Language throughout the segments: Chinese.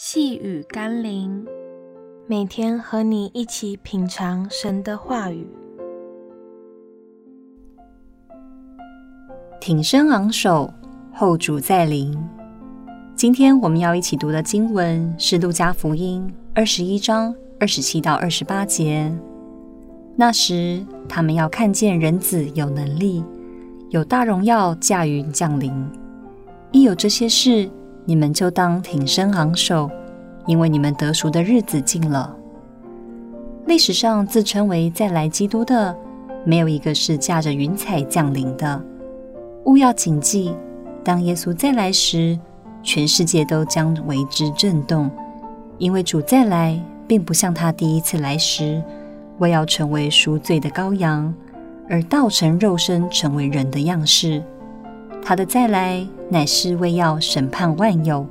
细雨甘霖，每天和你一起品尝神的话语。挺身昂首，后主在临。今天我们要一起读的经文是《路加福音》二十一章二十七到二十八节。那时，他们要看见人子有能力，有大荣耀驾云降临。一有这些事，你们就当挺身昂首，因为你们得赎的日子近了。历史上自称为再来基督的，没有一个是驾着云彩降临的。务要谨记，当耶稣再来时，全世界都将为之震动，因为主再来，并不像他第一次来时，为要成为赎罪的羔羊，而道成肉身，成为人的样式。他的再来，乃是为要审判万有，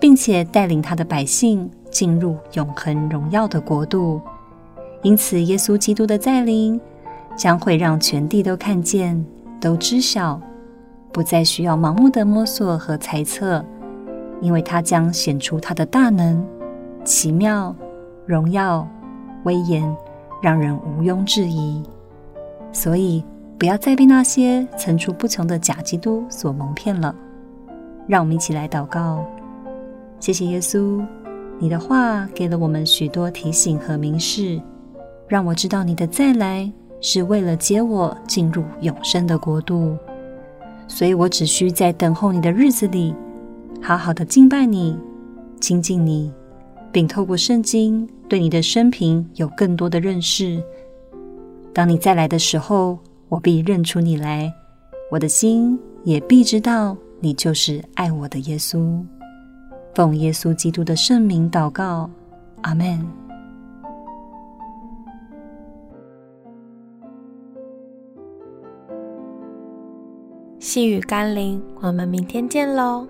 并且带领他的百姓进入永恒荣耀的国度。因此，耶稣基督的再临将会让全地都看见、都知晓，不再需要盲目的摸索和猜测，因为他将显出他的大能、奇妙、荣耀、威严，让人毋庸置疑。所以，不要再被那些层出不穷的假基督所蒙骗了。让我们一起来祷告，谢谢耶稣，你的话给了我们许多提醒和明示，让我知道你的再来是为了接我进入永生的国度，所以我只需在等候你的日子里，好好的敬拜你、亲近你，并透过圣经对你的生平有更多的认识。当你再来的时候，我必认出你来，我的心也必知道。你就是爱我的耶稣，奉耶稣基督的圣名祷告，阿门。细雨甘霖，我们明天见喽。